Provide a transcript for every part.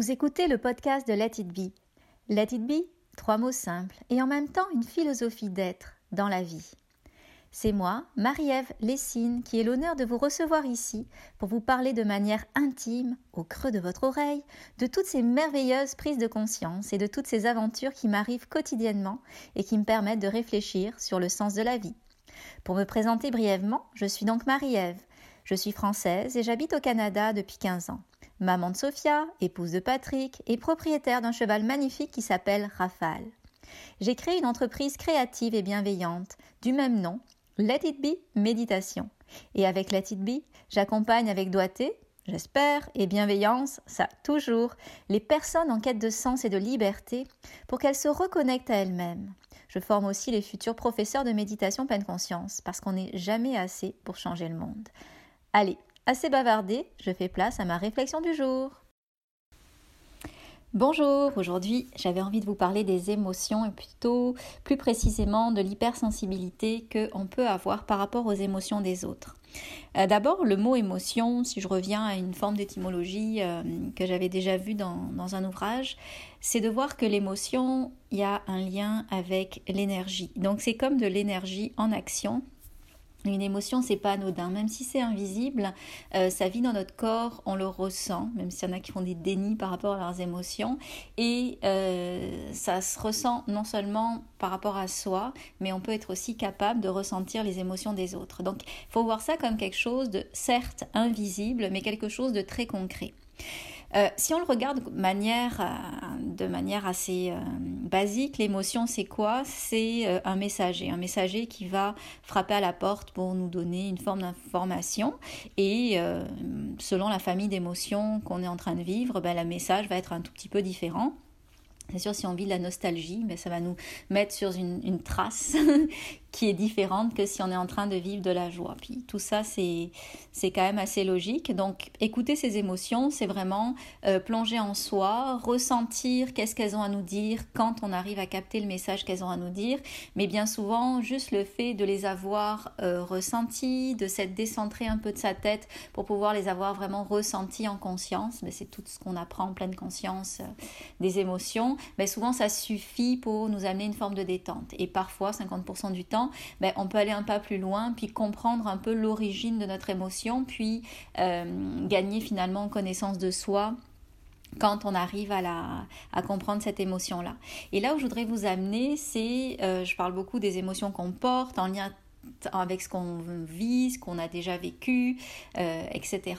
Vous écoutez le podcast de Let It Be. Let It Be, trois mots simples et en même temps une philosophie d'être dans la vie. C'est moi, Marie-Ève Lessine, qui ai l'honneur de vous recevoir ici pour vous parler de manière intime, au creux de votre oreille, de toutes ces merveilleuses prises de conscience et de toutes ces aventures qui m'arrivent quotidiennement et qui me permettent de réfléchir sur le sens de la vie. Pour me présenter brièvement, je suis donc Marie-Ève. Je suis française et j'habite au Canada depuis 15 ans maman de Sophia, épouse de Patrick et propriétaire d'un cheval magnifique qui s'appelle Rafale. J'ai créé une entreprise créative et bienveillante du même nom, Let It Be Méditation. Et avec Let It Be, j'accompagne avec doigté, j'espère, et bienveillance, ça toujours, les personnes en quête de sens et de liberté pour qu'elles se reconnectent à elles-mêmes. Je forme aussi les futurs professeurs de méditation pleine conscience parce qu'on n'est jamais assez pour changer le monde. Allez, Assez bavardé, je fais place à ma réflexion du jour. Bonjour, aujourd'hui j'avais envie de vous parler des émotions et plutôt plus précisément de l'hypersensibilité qu'on peut avoir par rapport aux émotions des autres. Euh, d'abord, le mot émotion, si je reviens à une forme d'étymologie euh, que j'avais déjà vue dans, dans un ouvrage, c'est de voir que l'émotion, il y a un lien avec l'énergie. Donc c'est comme de l'énergie en action une émotion, c'est pas anodin, même si c'est invisible, euh, ça vit dans notre corps, on le ressent, même s'il y en a qui font des dénis par rapport à leurs émotions, et euh, ça se ressent non seulement par rapport à soi, mais on peut être aussi capable de ressentir les émotions des autres. Donc, il faut voir ça comme quelque chose de certes invisible, mais quelque chose de très concret. Euh, si on le regarde de manière, euh, de manière assez euh, basique, l'émotion c'est quoi? C'est un messager, un messager qui va frapper à la porte pour nous donner une forme d'information. Et selon la famille d'émotions qu'on est en train de vivre, ben, le message va être un tout petit peu différent. C'est sûr, si on vit de la nostalgie, mais ça va nous mettre sur une, une trace qui est différente que si on est en train de vivre de la joie. Puis tout ça, c'est, quand même assez logique. Donc, écouter ces émotions, c'est vraiment euh, plonger en soi, ressentir qu'est-ce qu'elles ont à nous dire quand on arrive à capter le message qu'elles ont à nous dire. Mais bien souvent, juste le fait de les avoir euh, ressentis, de s'être décentré un peu de sa tête pour pouvoir les avoir vraiment ressentis en conscience, mais c'est tout ce qu'on apprend en pleine conscience euh, des émotions. Mais souvent, ça suffit pour nous amener une forme de détente. Et parfois, 50% du temps, ben, on peut aller un pas plus loin, puis comprendre un peu l'origine de notre émotion, puis euh, gagner finalement connaissance de soi quand on arrive à, la, à comprendre cette émotion-là. Et là où je voudrais vous amener, c'est, euh, je parle beaucoup des émotions qu'on porte en lien avec ce qu'on vit, ce qu'on a déjà vécu, euh, etc.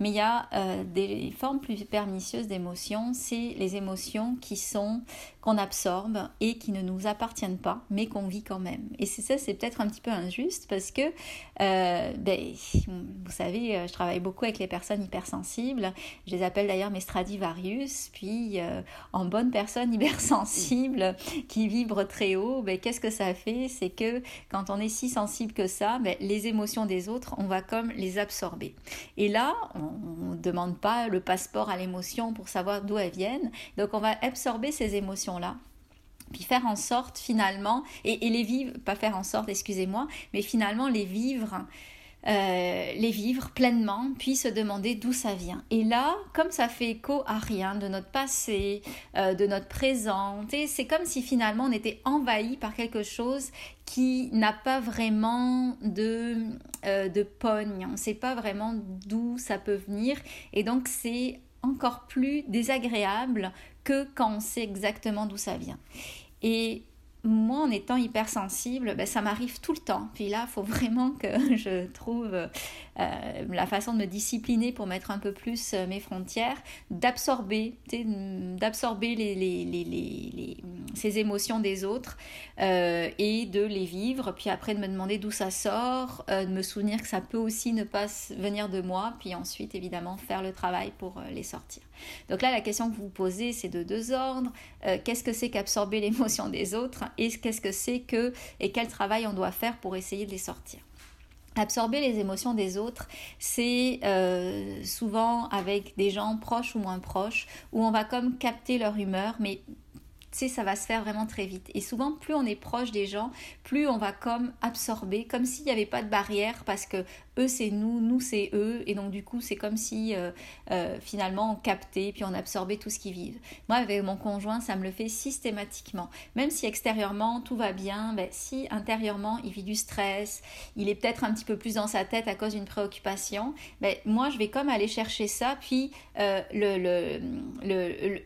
Mais il y a des formes plus pernicieuses d'émotions, c'est les émotions qui sont qu'on absorbe et qui ne nous appartiennent pas, mais qu'on vit quand même. Et c'est ça, c'est peut-être un petit peu injuste parce que, euh, ben, vous savez, euh, je travaille beaucoup avec les personnes hypersensibles. Je les appelle d'ailleurs mes Stradivarius. Puis, euh, en bonne personne hypersensible qui vibre très haut, ben, qu'est-ce que ça fait? C'est que quand on est si que ça, ben, les émotions des autres, on va comme les absorber. Et là, on ne demande pas le passeport à l'émotion pour savoir d'où elles viennent. Donc, on va absorber ces émotions là puis faire en sorte finalement, et, les vivre, pas faire en sorte, excusez-moi, mais finalement les vivre, euh, les vivre pleinement, puis se demander d'où ça vient. Et là, comme ça fait écho à rien de notre passé, euh, de notre présent, c'est comme si finalement on était envahi par quelque chose qui n'a pas vraiment de, euh, de pogne, on ne sait pas vraiment d'où ça peut venir, et donc c'est encore plus désagréable que quand on sait exactement d'où ça vient. Et moi, en étant hypersensible, ben, ça m'arrive tout le temps. Puis là, il faut vraiment que je trouve euh, la façon de me discipliner pour mettre un peu plus euh, mes frontières, d'absorber, d'absorber les, les, les, ces émotions des autres euh, et de les vivre. Puis après, de me demander d'où ça sort, de me souvenir que ça peut aussi ne pas venir de moi. Puis ensuite, évidemment, faire le travail pour les sortir. Donc là, la question que vous vous posez, c'est de deux ordres. Qu'est-ce que c'est qu'absorber l'émotion des autres? Et qu'est-ce que c'est que et quel travail on doit faire pour essayer de les sortir. Absorber les émotions des autres, c'est euh, souvent avec des gens proches ou moins proches, où on va comme capter leur humeur, mais sais, ça va se faire vraiment très vite. Et souvent, plus on est proche des gens, plus on va comme absorber, comme s'il n'y avait pas de barrière, parce que eux c'est nous, nous c'est eux, et donc du coup c'est comme si euh, euh, finalement on captait, puis on absorbait tout ce qu'ils vivent. Moi avec mon conjoint, ça me le fait systématiquement. Même si extérieurement tout va bien, ben, si intérieurement il vit du stress, il est peut-être un petit peu plus dans sa tête à cause d'une préoccupation, ben, moi je vais comme aller chercher ça, puis euh, le, le,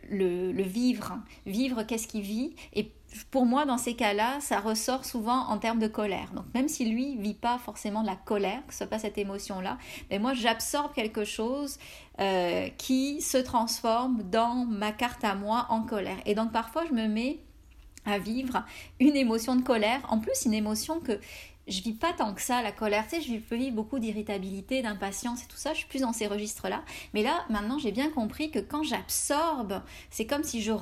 le, le, vivre, vivre qu'est-ce qu'il vit, et pour moi, dans ces cas-là, ça ressort souvent en termes de colère. Donc, même si lui vit pas forcément de la colère, que ce soit pas cette émotion-là, mais moi, j'absorbe quelque chose euh, qui se transforme dans ma carte à moi en colère. Et donc, parfois, je me mets à vivre une émotion de colère, en plus une émotion que je vis pas tant que ça la colère. Tu sais, je vivre beaucoup d'irritabilité, d'impatience et tout ça. Je suis plus dans ces registres-là. Mais là, maintenant, j'ai bien compris que quand j'absorbe, c'est comme si je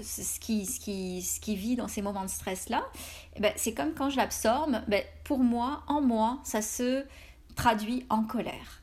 ce qui ce qui ce vit dans ces moments de stress-là, eh ben, c'est comme quand je l'absorbe. Ben, pour moi, en moi, ça se traduit en colère.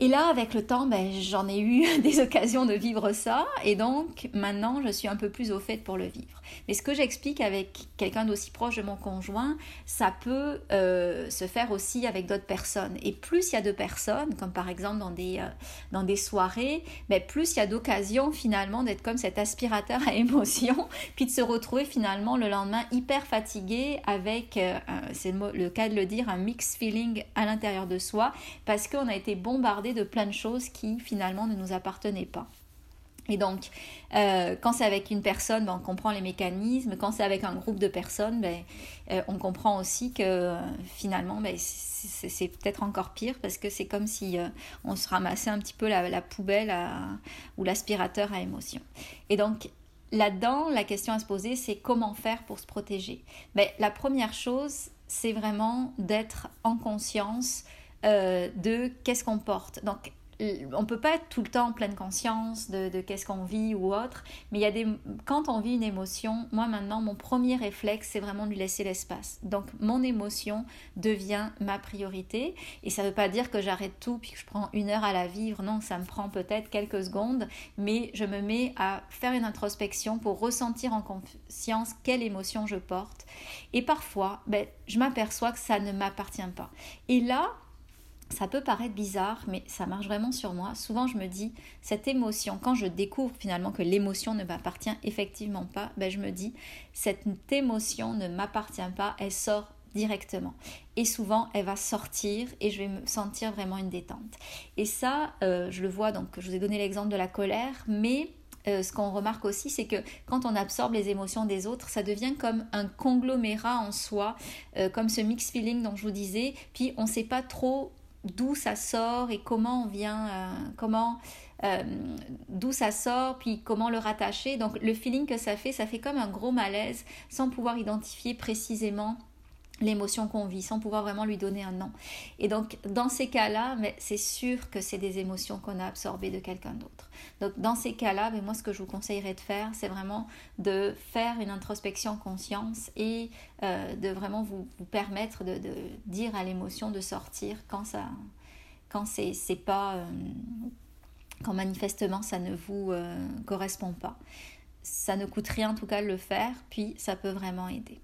Et là, avec le temps, ben, j'en ai eu des occasions de vivre ça, et donc maintenant, je suis un peu plus au fait pour le vivre. Mais ce que j'explique avec quelqu'un d'aussi proche de mon conjoint, ça peut euh, se faire aussi avec d'autres personnes. Et plus il y a de personnes, comme par exemple dans des, euh, dans des soirées, ben, plus il y a d'occasions finalement d'être comme cet aspirateur à émotions, puis de se retrouver finalement le lendemain hyper fatigué avec, euh, c'est le, le cas de le dire, un mix feeling à l'intérieur de soi, parce qu'on a été bombardé de plein de choses qui finalement ne nous appartenaient pas. Et donc, euh, quand c'est avec une personne, ben, on comprend les mécanismes. Quand c'est avec un groupe de personnes, ben, euh, on comprend aussi que finalement, ben, c'est peut-être encore pire parce que c'est comme si euh, on se ramassait un petit peu la, poubelle ou l'aspirateur à émotion. Et donc, là-dedans, la question à se poser, c'est comment faire pour se protéger? Mais la première chose, c'est vraiment d'être en conscience de qu'est-ce qu'on porte. Donc, on peut pas être tout le temps en pleine conscience de, qu'est-ce qu'on vit ou autre, mais il y a des quand on vit une émotion, moi maintenant mon premier réflexe c'est vraiment de lui laisser l'espace. Donc mon émotion devient ma priorité et ça veut pas dire que j'arrête tout puis que je prends une heure à la vivre. Non, ça me prend peut-être quelques secondes, mais je me mets à faire une introspection pour ressentir en conscience quelle émotion je porte. Et parfois, ben, je m'aperçois que ça ne m'appartient pas. Et là, ça peut paraître bizarre, mais ça marche vraiment sur moi. Souvent, je me dis, cette émotion, quand je découvre finalement que l'émotion ne m'appartient effectivement pas, ben, je me dis, cette émotion ne m'appartient pas, elle sort directement. Et souvent, elle va sortir et je vais me sentir vraiment une détente. Et ça, euh, je le vois, donc je vous ai donné l'exemple de la colère, mais euh, ce qu'on remarque aussi, c'est que quand on absorbe les émotions des autres, ça devient comme un conglomérat en soi, euh, comme ce mix feeling dont je vous disais, puis on ne sait pas trop d'où ça sort et comment on vient, euh, comment, euh, d'où ça sort, puis comment le rattacher. Donc le feeling que ça fait, ça fait comme un gros malaise sans pouvoir identifier précisément l'émotion qu'on vit sans pouvoir vraiment lui donner un nom. Et donc dans ces cas-là, mais c'est sûr que c'est des émotions qu'on a absorbées de quelqu'un d'autre. Donc dans ces cas-là, mais moi ce que je vous conseillerais de faire, c'est vraiment de faire une introspection conscience et euh, de vraiment vous, permettre de, dire à l'émotion de sortir quand ça quand c'est pas euh, quand manifestement ça ne vous euh, correspond pas. Ça ne coûte rien en tout cas de le faire, puis ça peut vraiment aider.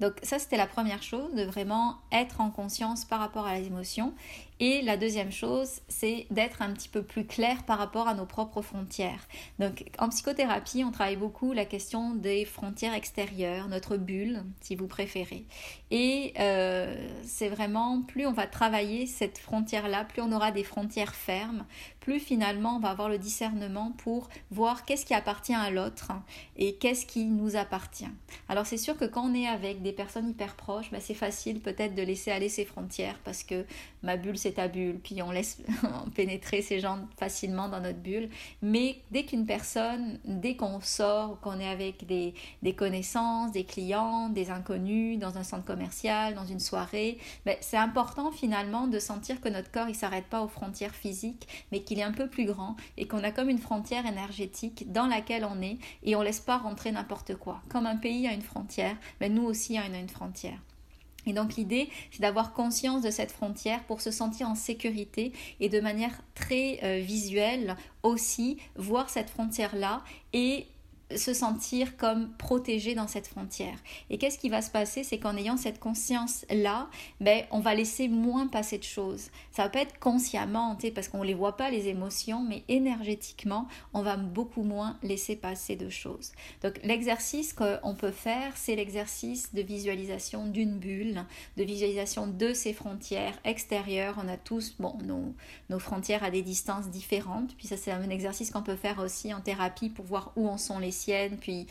Donc ça, c'était la première chose, de vraiment être en conscience par rapport à les émotions. Et la deuxième chose, c'est d'être un petit peu plus clair par rapport à nos propres frontières. Donc en psychothérapie, on travaille beaucoup la question des frontières extérieures, notre bulle, si vous préférez. Et euh, c'est vraiment, plus on va travailler cette frontière-là, plus on aura des frontières fermes, plus finalement on va avoir le discernement pour voir qu'est-ce qui appartient à l'autre et qu'est-ce qui nous appartient. Alors c'est sûr que quand on est avec des personnes hyper proches, ben, c'est facile peut-être de laisser aller ces frontières parce que ma bulle c'est ta bulle, puis on laisse pénétrer ces gens facilement dans notre bulle. Mais dès qu'une personne, dès qu'on sort, qu'on est avec des, des, connaissances, des clients, des inconnus, dans un centre commercial, dans une soirée, ben, c'est important finalement de sentir que notre corps il s'arrête pas aux frontières physiques, mais qu'il est un peu plus grand et qu'on a comme une frontière énergétique dans laquelle on est et on laisse pas rentrer n'importe quoi. Comme un pays a une frontière, ben nous aussi on a une frontière. Et donc l'idée, c'est d'avoir conscience de cette frontière pour se sentir en sécurité et de manière très euh, visuelle aussi voir cette frontière-là et se sentir comme protégé dans cette frontière. Et qu'est-ce qui va se passer? C'est qu'en ayant cette conscience-là, ben, on va laisser moins passer de choses. Ça va pas être consciemment, parce qu'on ne les voit pas, les émotions, mais énergétiquement, on va beaucoup moins laisser passer de choses. Donc l'exercice qu'on peut faire, c'est l'exercice de visualisation d'une bulle, de visualisation de ces frontières extérieures. On a tous bon, nos, nos frontières à des distances différentes. Puis ça, c'est un exercice qu'on peut faire aussi en thérapie pour voir où en sont les puis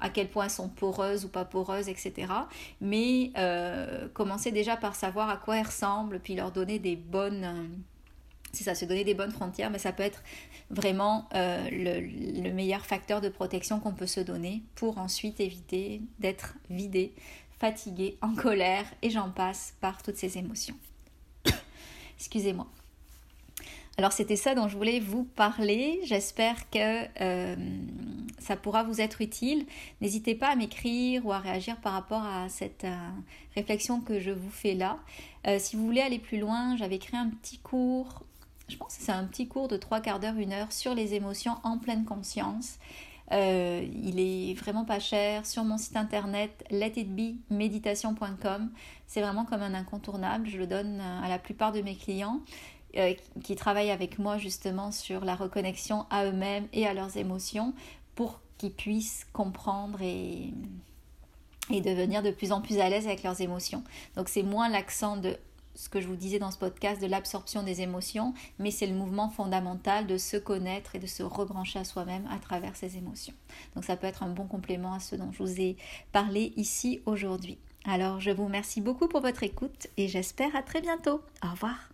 à quel point elles sont poreuses ou pas poreuses, etc. Mais euh, commencer déjà par savoir à quoi elles ressemblent, puis leur donner des bonnes... Euh, c'est ça, se donner des bonnes frontières, mais ça peut être vraiment euh, le, le, meilleur facteur de protection qu'on peut se donner pour ensuite éviter d'être vidé, fatigué, en colère, et j'en passe par toutes ces émotions. Excusez-moi. Alors c'était ça dont je voulais vous parler. J'espère que euh, ça pourra vous être utile. N'hésitez pas à m'écrire ou à réagir par rapport à cette euh, réflexion que je vous fais là. Euh, si vous voulez aller plus loin, j'avais créé un petit cours, je pense que c'est un petit cours de trois quarts d'heure, une heure sur les émotions en pleine conscience. il est vraiment pas cher sur mon site internet letitbemeditation.com. C'est vraiment comme un incontournable. Je le donne à la plupart de mes clients. Euh, qui travaillent avec moi justement sur la reconnexion à eux-mêmes et à leurs émotions pour qu'ils puissent comprendre et, et devenir de plus en plus à l'aise avec leurs émotions. Donc c'est moins l'accent de ce que je vous disais dans ce podcast de l'absorption des émotions, mais c'est le mouvement fondamental de se connaître et de se rebrancher à soi-même à travers ces émotions. Donc ça peut être un bon complément à ce dont je vous ai parlé ici aujourd'hui. Alors je vous remercie beaucoup pour votre écoute et j'espère à très bientôt. Au revoir.